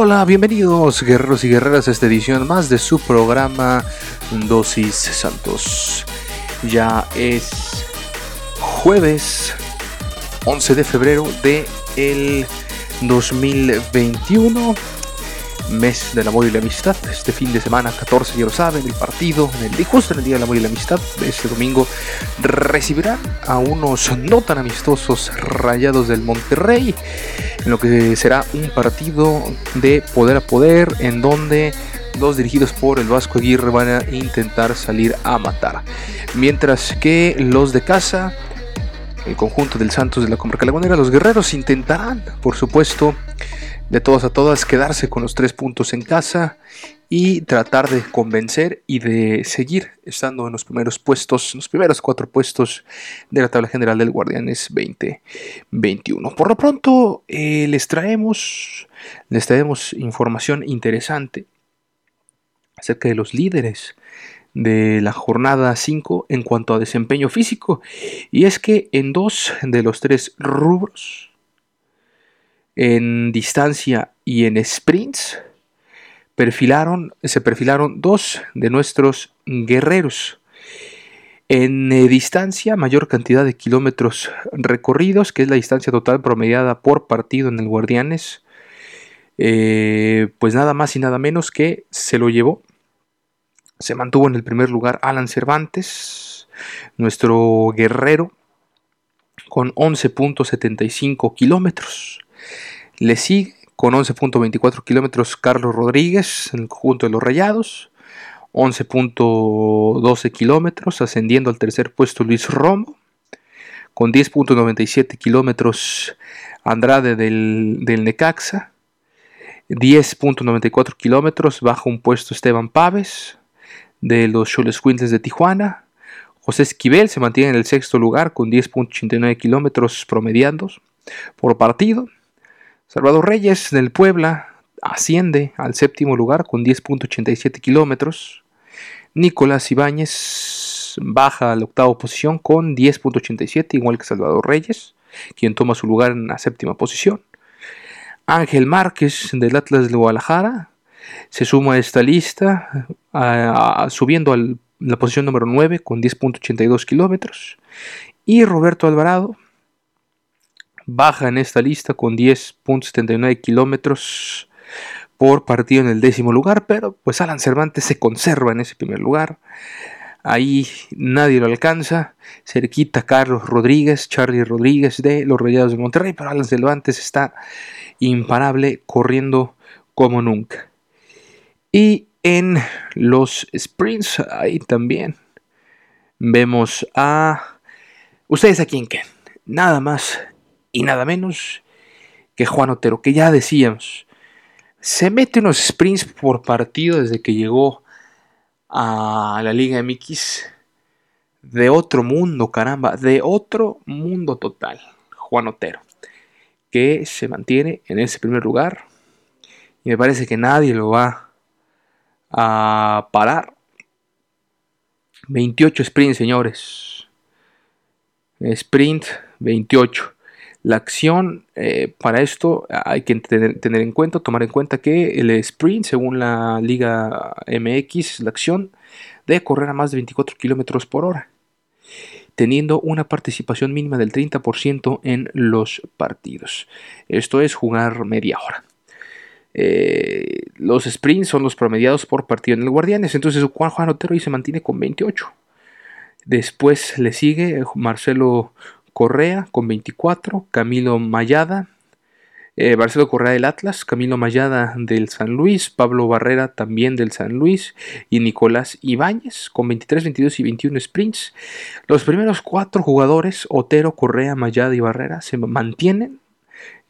Hola, bienvenidos guerreros y guerreras a esta edición más de su programa Dosis Santos. Ya es jueves 11 de febrero de el 2021 mes del amor y la amistad. Este fin de semana 14, ya lo saben, el partido, en el, justo en el Día del Amor y la Amistad, este domingo, recibirán a unos no tan amistosos rayados del Monterrey, en lo que será un partido de poder a poder, en donde dos dirigidos por el Vasco Aguirre van a intentar salir a matar. Mientras que los de casa, el conjunto del Santos de la Comarca Lagunera, los guerreros intentarán, por supuesto, de todas a todas quedarse con los tres puntos en casa y tratar de convencer y de seguir estando en los primeros puestos, los primeros cuatro puestos de la tabla general del Guardianes 2021. Por lo pronto eh, les traemos, les traemos información interesante acerca de los líderes de la jornada 5 en cuanto a desempeño físico y es que en dos de los tres rubros en distancia y en sprints, perfilaron, se perfilaron dos de nuestros guerreros. En eh, distancia, mayor cantidad de kilómetros recorridos, que es la distancia total promediada por partido en el Guardianes, eh, pues nada más y nada menos que se lo llevó. Se mantuvo en el primer lugar Alan Cervantes, nuestro guerrero, con 11.75 kilómetros. Le sigue con 11.24 kilómetros Carlos Rodríguez en el conjunto de los Rayados. 11.12 kilómetros, ascendiendo al tercer puesto Luis Romo. Con 10.97 kilómetros Andrade del, Necaxa. 10.94 kilómetros, bajo un puesto Esteban Paves de los Choles Quintes de Tijuana. José Esquivel se mantiene en el sexto lugar con 10.89 kilómetros promediados por partido. Salvador Reyes del Puebla asciende al séptimo lugar con 10.87 kilómetros. Nicolás Ibáñez baja a la octava posición con 10.87, igual que Salvador Reyes, quien toma su lugar en la séptima posición. Ángel Márquez del Atlas de Guadalajara se suma a esta lista, subiendo a la posición número 9 con 10.82 kilómetros. Y Roberto Alvarado baja en esta lista con 10.79 kilómetros por partido en el décimo lugar, pero pues Alan Cervantes se conserva en ese primer lugar. Ahí nadie lo alcanza. Cerquita Carlos Rodríguez, Charlie Rodríguez de los Rayados de Monterrey, pero Alan Cervantes está imparable, corriendo como nunca. Y en los sprints, ahí también vemos a. Ustedes a quién Nada más y nada menos que Juan Otero, que ya decíamos, se mete unos sprints por partido desde que llegó a la Liga MX de otro mundo, caramba, de otro mundo total, Juan Otero, que se mantiene en ese primer lugar y me parece que nadie lo va a parar. 28 sprints, señores. Sprint 28. La acción eh, para esto hay que tener, en cuenta, tomar en cuenta que el sprint, según la Liga MX, la acción debe correr a más de 24 kilómetros por hora. teniendo una participación mínima del 30% en los partidos. Esto es jugar media hora. Eh, los sprints son los promediados por partido en el Guardianes, entonces Juan Juan Otero ahí se mantiene con 28. Después le sigue Marcelo Correa con 24, Camilo Mayada eh, Marcelo Correa del Atlas, Camilo Mayada del San Luis, Pablo Barrera también del San Luis y Nicolás Ibáñez con 23, 22 y 21 sprints. Los primeros cuatro jugadores, Otero, Correa, Mayada y Barrera, se mantienen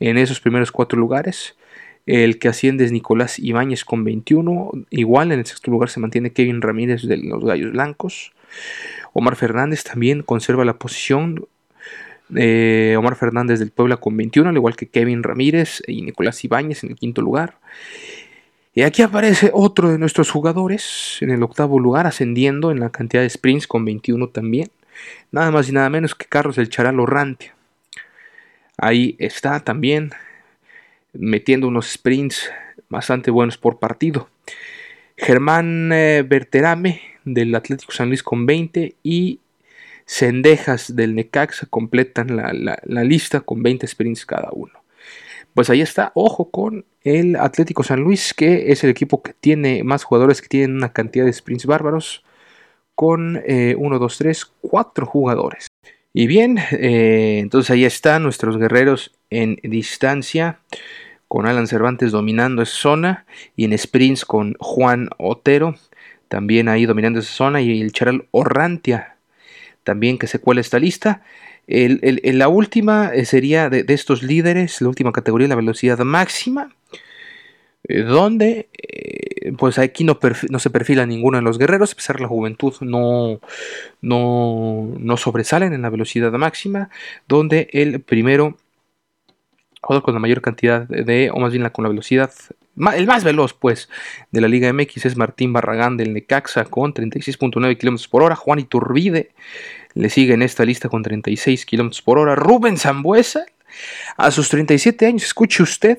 en esos primeros cuatro lugares. El que asciende es Nicolás Ibáñez con 21. Igual en el sexto lugar se mantiene Kevin Ramírez de los Gallos Blancos. Omar Fernández también conserva la posición Omar Fernández del Puebla con 21, al igual que Kevin Ramírez y Nicolás Ibáñez en el quinto lugar. Y aquí aparece otro de nuestros jugadores en el octavo lugar, ascendiendo en la cantidad de sprints con 21 también. Nada más y nada menos que Carlos El Charal Orrantia. Ahí está también metiendo unos sprints bastante buenos por partido. Germán eh, Berterame del Atlético San Luis con 20 y Cendejas del Necaxa completan la, lista con 20 sprints cada uno. Pues ahí está, ojo con el Atlético San Luis, que es el equipo que tiene más jugadores que tienen una cantidad de sprints bárbaros, con 1, 2, 3, 4 jugadores. Y bien, eh, entonces ahí están nuestros guerreros en distancia, con Alan Cervantes dominando esa zona, y en sprints con Juan Otero, también ahí dominando esa zona, y el Charal Orrantia también que se cuela esta lista. la última eh, sería de, estos líderes, la última categoría, la velocidad máxima, eh, donde eh, pues aquí no, no, se perfila ninguno de los guerreros, a pesar de la juventud no, no, no sobresalen en la velocidad máxima, donde el primero con la mayor cantidad de, o más bien con la velocidad, el más veloz pues de la Liga MX es Martín Barragán del Necaxa con 36.9 km por hora, Juan Iturbide le sigue en esta lista con 36 km por hora, Rubén Zambuesa a sus 37 años, escuche usted,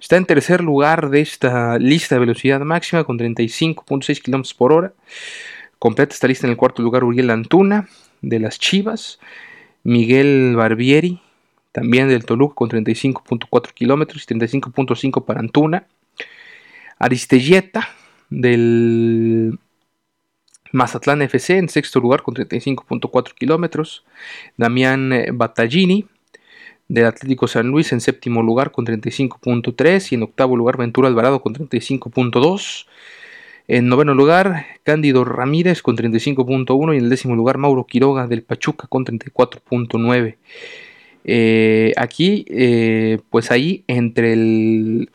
está en tercer lugar de esta lista de velocidad máxima con 35.6 km por hora, completa esta lista en el cuarto lugar Uriel Antuna de las Chivas, Miguel Barbieri también del Toluca con 35.4 kilómetros y 35.5 para Antuna. Aristelleta del Mazatlán FC en sexto lugar con 35.4 kilómetros. Damián eh, Battaglini del Atlético San Luis en séptimo lugar con 35.3 y en octavo lugar Ventura Alvarado con 35.2. En noveno lugar, Cándido Ramírez con 35.1 y en el décimo lugar, Mauro Quiroga del Pachuca con 34.9. Eh, aquí, eh, pues ahí entre el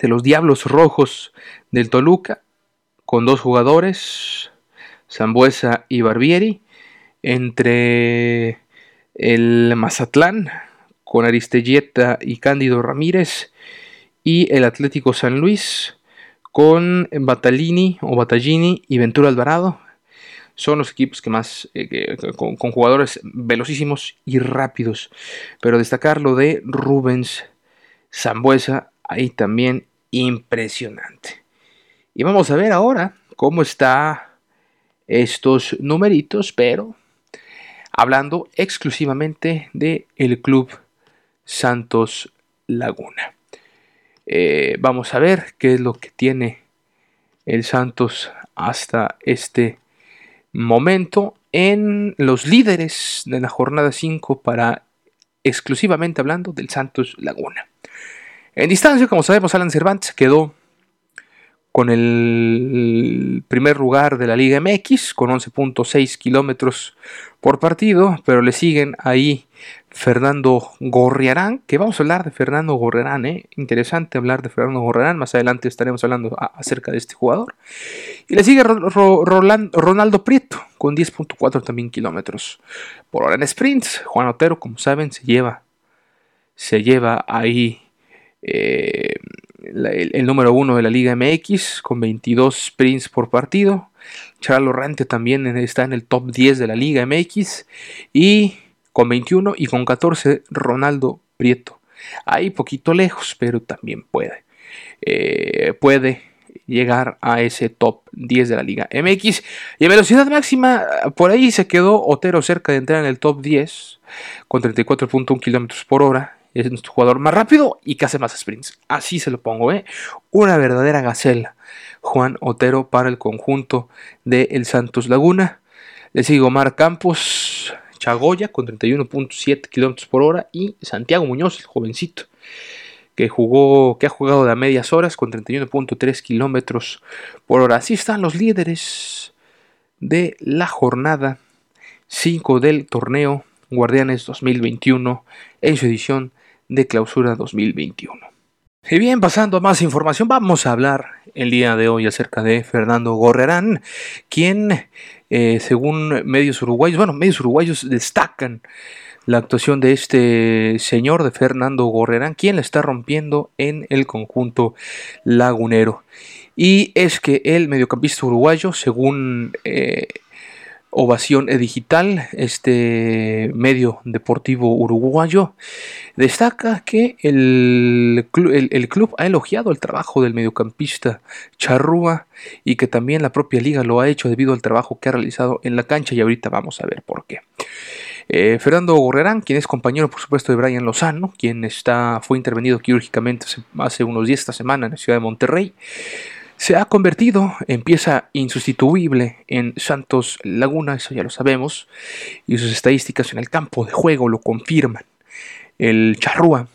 de los Diablos Rojos del Toluca, con dos jugadores, Zambuesa y Barbieri, entre el Mazatlán, con Aristelleta y Cándido Ramírez, y el Atlético San Luis, con Batalini o Battaglini y Ventura Alvarado, son los equipos que más, eh, con, jugadores velocísimos y rápidos. Pero destacar lo de Rubens Zambuesa, ahí también impresionante. Y vamos a ver ahora cómo está estos numeritos, pero hablando exclusivamente de el club Santos Laguna. Eh, vamos a ver qué es lo que tiene el Santos hasta este momento en los líderes de la jornada 5 para exclusivamente hablando del Santos Laguna. En distancia, como sabemos, Alan Cervantes quedó con el primer lugar de la Liga MX con 11.6 kilómetros por partido, pero le siguen ahí Fernando Gorriarán, que vamos a hablar de Fernando Gorriarán, ¿eh? interesante hablar de Fernando Gorriarán, más adelante estaremos hablando acerca de este jugador. Y le sigue Ronaldo Prieto, con 10.4 también kilómetros por hora en sprints. Juan Otero, como saben, se lleva, se lleva ahí eh, el, número uno de la Liga MX, con 22 sprints por partido. Charlo Rante también está en el top 10 de la Liga MX. Y con 21 y con 14 Ronaldo Prieto. Ahí poquito lejos, pero también puede. Eh, puede llegar a ese top 10 de la Liga MX. Y en velocidad máxima, por ahí se quedó Otero cerca de entrar en el top 10 con 34.1 kilómetros por hora. Es nuestro jugador más rápido y que hace más sprints. Así se lo pongo, ¿eh? Una verdadera gacela. Juan Otero para el conjunto de Santos Laguna. Le sigue Omar Campos, Chagoya con 31.7 kilómetros por hora y Santiago Muñoz, el jovencito, que jugó, que ha jugado de a medias horas con 31.3 kilómetros por hora. Así están los líderes de la jornada 5 del torneo Guardianes 2021 en su edición de clausura 2021. Y bien, pasando a más información, vamos a hablar el día de hoy acerca de Fernando Gorrerán, quien, eh, según medios uruguayos, bueno, medios uruguayos destacan la actuación de este señor, de Fernando Gorrerán, quien la está rompiendo en el conjunto lagunero. Y es que el mediocampista uruguayo, según eh, Ovación Digital, este medio deportivo uruguayo, destaca que el, club ha elogiado el trabajo del mediocampista Charrúa y que también la propia liga lo ha hecho debido al trabajo que ha realizado en la cancha y ahorita vamos a ver por qué. Eh, Fernando Gorrerán, quien es compañero por supuesto de Brian Lozano, quien está, fue intervenido quirúrgicamente hace unos días esta semana en la ciudad de Monterrey, se ha convertido en pieza insustituible en Santos Laguna, eso ya lo sabemos, y sus estadísticas en el campo de juego lo confirman. El Charrúa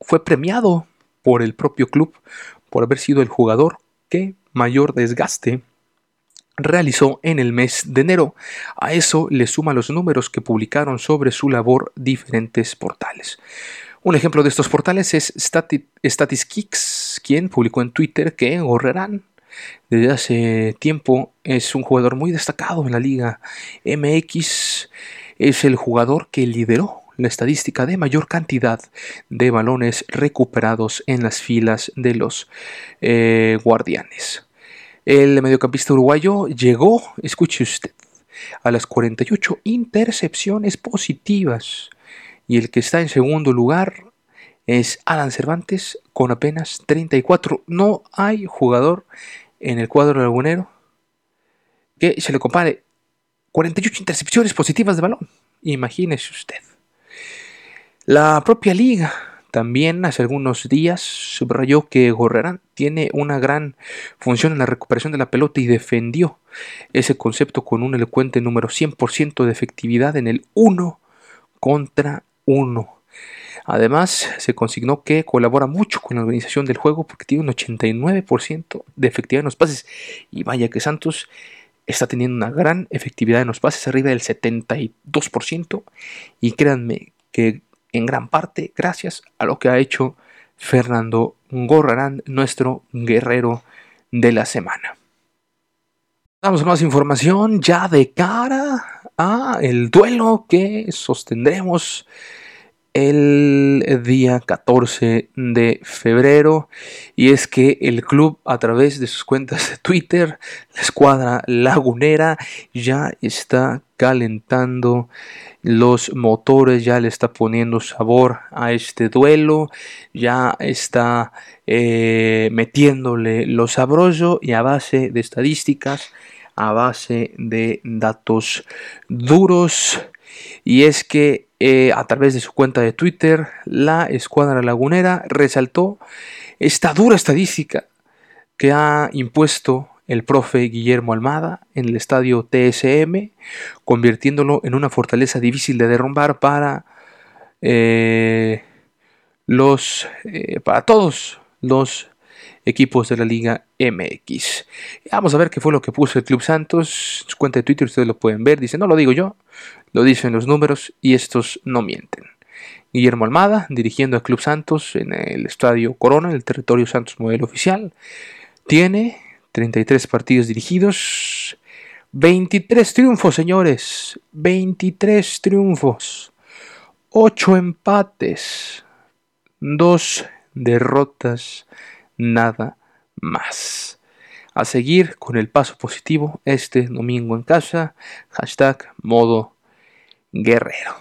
fue premiado por el propio club por haber sido el jugador que mayor desgaste realizó en el mes de enero. A eso le suma los números que publicaron sobre su labor diferentes portales. Un ejemplo de estos portales es Statistics, quien publicó en Twitter que Gorrerán desde hace tiempo es un jugador muy destacado en la liga MX. Es el jugador que lideró la estadística de mayor cantidad de balones recuperados en las filas de los eh, guardianes. El mediocampista uruguayo llegó, escuche usted, a las 48 intercepciones positivas y el que está en segundo lugar es Alan Cervantes con apenas 34. No hay jugador en el cuadro lagunero que se le compare 48 intercepciones positivas de balón. Imagínese usted. La propia liga también hace algunos días subrayó que Gorrerán tiene una gran función en la recuperación de la pelota y defendió ese concepto con un elocuente número 100% de efectividad en el 1 contra 1. Además, se consignó que colabora mucho con la organización del juego porque tiene un 89% de efectividad en los pases. Y vaya que Santos está teniendo una gran efectividad en los pases, arriba del 72%. Y créanme que en gran parte gracias a lo que ha hecho Fernando Gorrarán, nuestro guerrero de la semana. Damos más información ya de cara a el duelo que sostendremos el día 14 de febrero y es que el club a través de sus cuentas de Twitter, la escuadra lagunera ya está calentando los motores, ya le está poniendo sabor a este duelo, ya está eh, metiéndole lo sabroso y a base de estadísticas a base de datos duros. Y es que eh, a través de su cuenta de Twitter, la Escuadra Lagunera resaltó esta dura estadística que ha impuesto el profe Guillermo Almada en el estadio TSM, convirtiéndolo en una fortaleza difícil de derrumbar para eh, los eh, para todos los equipos de la Liga MX. Vamos a ver qué fue lo que puso el Club Santos. Su cuenta de Twitter, ustedes lo pueden ver. Dice, no lo digo yo, lo dicen los números y estos no mienten. Guillermo Almada, dirigiendo al Club Santos en el Estadio Corona, en el territorio Santos Modelo Oficial, tiene 33 partidos dirigidos, 23 triunfos, señores, 23 triunfos, 8 empates, 2 derrotas, nada más. A seguir con el paso positivo este domingo en casa. Hashtag modo guerrero.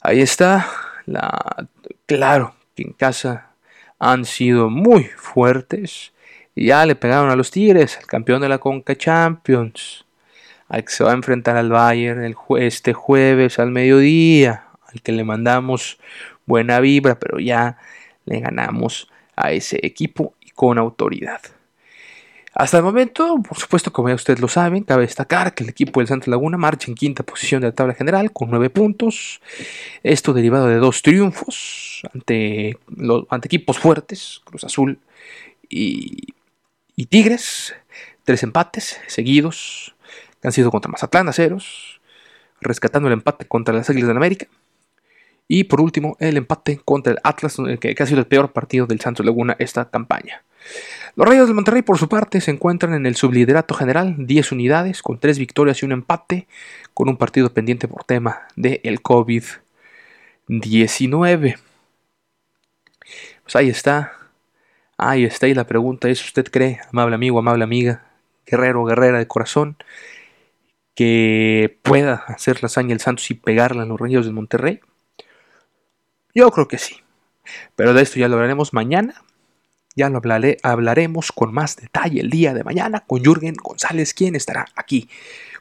Ahí está. La, claro que en casa han sido muy fuertes. Ya le pegaron a los Tigres, el campeón de la Conca Champions, al que se va a enfrentar al Bayern el este jueves al mediodía, al que le mandamos buena vibra, pero ya le ganamos a ese equipo y con autoridad. Hasta el momento, por supuesto, como ya ustedes lo saben, cabe destacar que el equipo del Santa Laguna marcha en quinta posición de la tabla general con nueve puntos. Esto derivado de dos triunfos ante, equipos fuertes, Cruz Azul y, Tigres. Tres empates seguidos que han sido contra Mazatlán a ceros, rescatando el empate contra las Águilas de América. Y por último, el empate contra el Atlas, que, ha sido el peor partido del Santos Laguna esta campaña. Los Rayos del Monterrey, por su parte, se encuentran en el subliderato general, 10 unidades, con 3 victorias y un empate, con un partido pendiente por tema del el COVID-19. Pues ahí está, ahí está, y la pregunta es, ¿usted cree, amable amigo, amable amiga, guerrero, guerrera de corazón, que pueda hacer la hazaña el Santos y pegarla a los Rayos del Monterrey? Yo creo que sí. Pero de esto ya lo hablaremos mañana ya lo hablaremos con más detalle el día de mañana con Jürgen González, quien estará aquí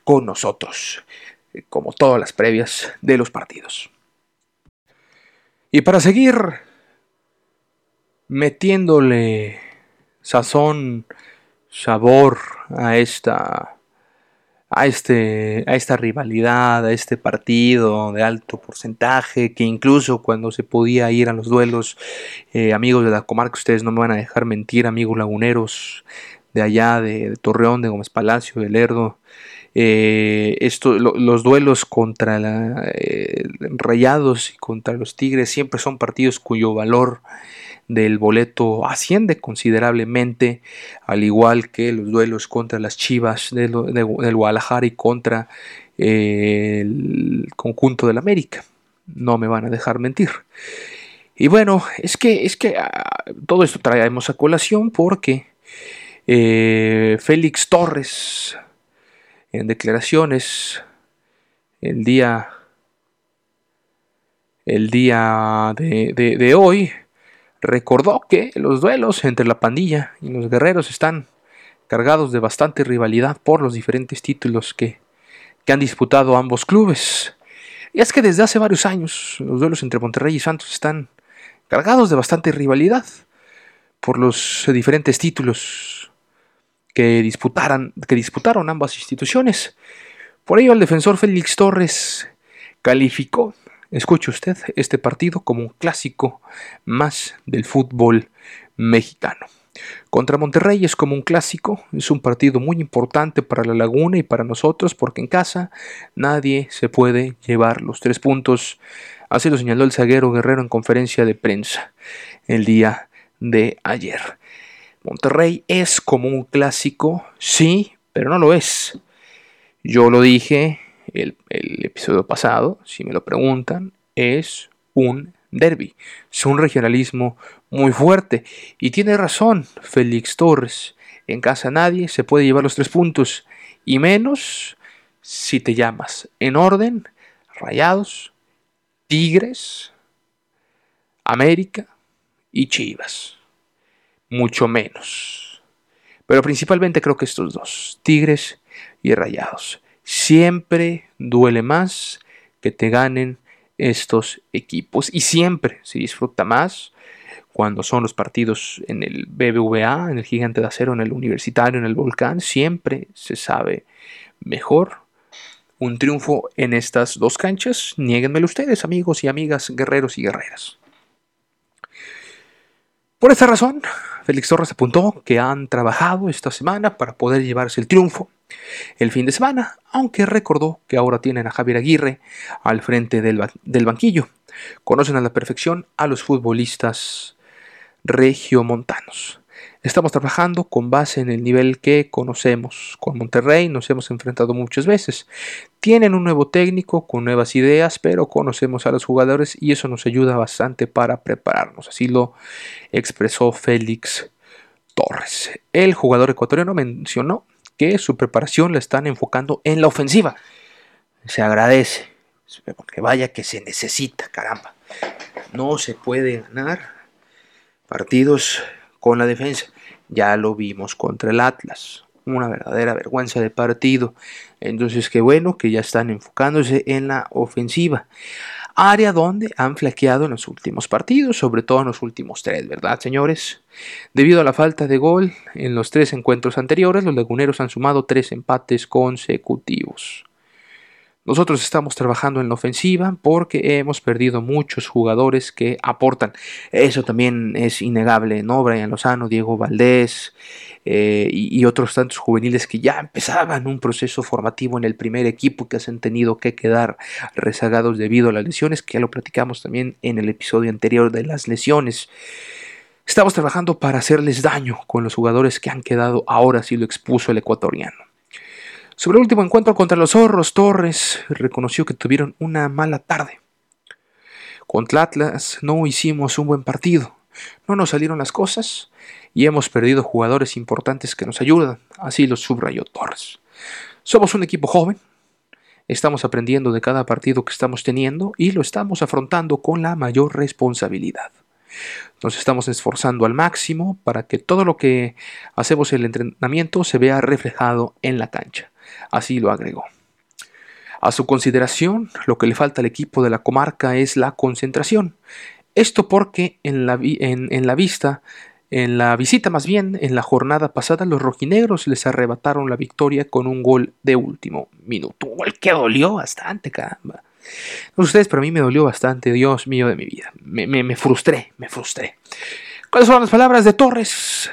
con nosotros, como todas las previas de los partidos. Y para seguir metiéndole sazón, sabor a esta a, este, a esta rivalidad, a este partido de alto porcentaje, que incluso cuando se podía ir a los duelos, eh, amigos de la comarca, ustedes no me van a dejar mentir, amigos laguneros de allá, de, Torreón, de Gómez Palacio, de Lerdo, eh, esto, los duelos contra la, eh, Rayados y contra los Tigres siempre son partidos cuyo valor del boleto asciende considerablemente, al igual que los duelos contra las Chivas del, Guadalajara y contra eh, el conjunto del América. No me van a dejar mentir. Y bueno, es que, es que ah, todo esto traemos a colación porque eh, Félix Torres, en declaraciones el día, el día de hoy, recordó que los duelos entre la pandilla y los guerreros están cargados de bastante rivalidad por los diferentes títulos que, han disputado ambos clubes. Y es que desde hace varios años los duelos entre Monterrey y Santos están cargados de bastante rivalidad por los diferentes títulos que, disputaran, que disputaron ambas instituciones. Por ello el defensor Félix Torres calificó Escuche usted este partido como un clásico más del fútbol mexicano. Contra Monterrey es como un clásico, es un partido muy importante para la Laguna y para nosotros porque en casa nadie se puede llevar los tres puntos. Así lo señaló el zaguero Guerrero en conferencia de prensa el día de ayer. Monterrey es como un clásico, sí, pero no lo es. Yo lo dije el, episodio pasado, si me lo preguntan, es un derby, es un regionalismo muy fuerte. Y tiene razón Félix Torres, en casa nadie se puede llevar los tres puntos, y menos si te llamas en orden Rayados, Tigres, América y Chivas. Mucho menos. Pero principalmente creo que estos dos, Tigres y Rayados siempre duele más que te ganen estos equipos y siempre se disfruta más cuando son los partidos en el BBVA, en el Gigante de Acero, en el Universitario, en el Volcán, siempre se sabe mejor un triunfo en estas dos canchas. Niéguenmelo ustedes, amigos y amigas, guerreros y guerreras. Por esta razón, Félix Torres apuntó que han trabajado esta semana para poder llevarse el triunfo el fin de semana, aunque recordó que ahora tienen a Javier Aguirre al frente del, del banquillo. Conocen a la perfección a los futbolistas regiomontanos. Estamos trabajando con base en el nivel que conocemos. Con Monterrey nos hemos enfrentado muchas veces. Tienen un nuevo técnico con nuevas ideas, pero conocemos a los jugadores y eso nos ayuda bastante para prepararnos. Así lo expresó Félix Torres. El jugador ecuatoriano mencionó que su preparación la están enfocando en la ofensiva. Se agradece, porque vaya que se necesita, caramba. No se puede ganar partidos con la defensa. Ya lo vimos contra el Atlas. Una verdadera vergüenza de partido. Entonces, qué bueno que ya están enfocándose en la ofensiva área donde han flaqueado en los últimos partidos, sobre todo en los últimos tres, ¿verdad, señores? Debido a la falta de gol en los tres encuentros anteriores, los laguneros han sumado tres empates consecutivos. Nosotros estamos trabajando en la ofensiva porque hemos perdido muchos jugadores que aportan. Eso también es innegable, ¿no? Brian Lozano, Diego Valdés eh, y, otros tantos juveniles que ya empezaban un proceso formativo en el primer equipo que se han tenido que quedar rezagados debido a las lesiones, que ya lo platicamos también en el episodio anterior de las lesiones. Estamos trabajando para hacerles daño con los jugadores que han quedado ahora, si lo expuso el ecuatoriano. Sobre el último encuentro contra los zorros, Torres reconoció que tuvieron una mala tarde. Contra Atlas no hicimos un buen partido, no nos salieron las cosas y hemos perdido jugadores importantes que nos ayudan, así lo subrayó Torres. Somos un equipo joven, estamos aprendiendo de cada partido que estamos teniendo y lo estamos afrontando con la mayor responsabilidad. Nos estamos esforzando al máximo para que todo lo que hacemos en el entrenamiento se vea reflejado en la cancha. Así lo agregó. A su consideración, lo que le falta al equipo de la comarca es la concentración. Esto porque en la, en, la vista, en la visita más bien, en la jornada pasada, los rojinegros les arrebataron la victoria con un gol de último minuto. Un gol que dolió bastante, caramba. No ustedes, pero a mí me dolió bastante, Dios mío de mi vida. Me, me, me frustré, me frustré. ¿Cuáles fueron las palabras de Torres?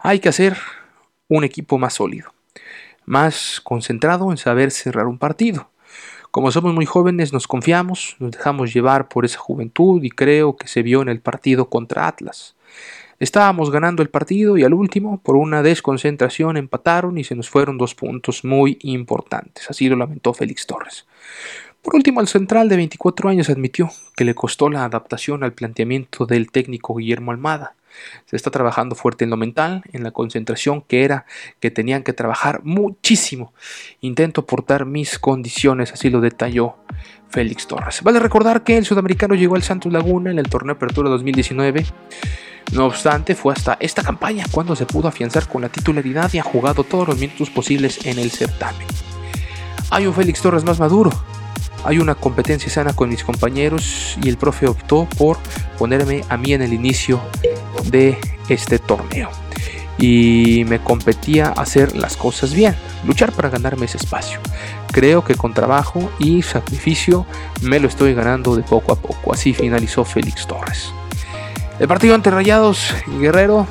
Hay que hacer un equipo más sólido más concentrado en saber cerrar un partido. Como somos muy jóvenes nos confiamos, nos dejamos llevar por esa juventud y creo que se vio en el partido contra Atlas. Estábamos ganando el partido y al último, por una desconcentración, empataron y se nos fueron dos puntos muy importantes. Así lo lamentó Félix Torres. Por último, el central de 24 años admitió que le costó la adaptación al planteamiento del técnico Guillermo Almada. Se está trabajando fuerte en lo mental, en la concentración, que era que tenían que trabajar muchísimo. Intento aportar mis condiciones, así lo detalló Félix Torres. Vale recordar que el sudamericano llegó al Santos Laguna en el torneo Apertura 2019. No obstante, fue hasta esta campaña cuando se pudo afianzar con la titularidad y ha jugado todos los minutos posibles en el certamen. Hay un Félix Torres más maduro, hay una competencia sana con mis compañeros y el profe optó por ponerme a mí en el inicio de este torneo. Y me competía hacer las cosas bien, luchar para ganarme ese espacio. Creo que con trabajo y sacrificio me lo estoy ganando de poco a poco. Así finalizó Félix Torres. El partido ante Rayados y Guerrero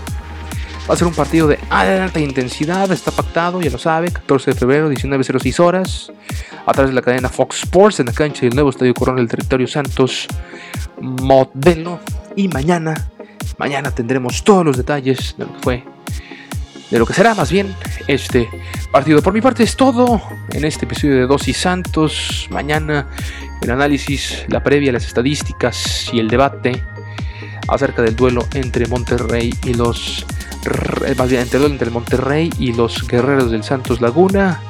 Va a ser un partido de alta intensidad, está pactado, ya lo sabe, 14 de febrero, 19.06 horas, a través de la cadena Fox Sports en la cancha del nuevo Estadio Corona del Territorio Santos Modelo. Y mañana, mañana tendremos todos los detalles de lo que fue, de lo que será más bien este partido. Por mi parte es todo en este episodio de Dosis Santos. Mañana el análisis, la previa, las estadísticas y el debate acerca del duelo entre Monterrey y los más bien entre el Monterrey y los Guerreros del Santos Laguna.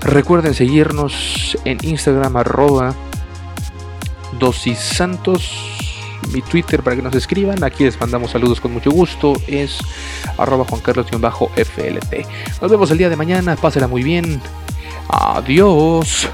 Recuerden seguirnos en Instagram arroba dosis santos, mi Twitter para que nos escriban. Aquí les mandamos saludos con mucho gusto. Es arroba Juan Carlos-FLT. Nos vemos el día de mañana. Pásela muy bien. Adiós.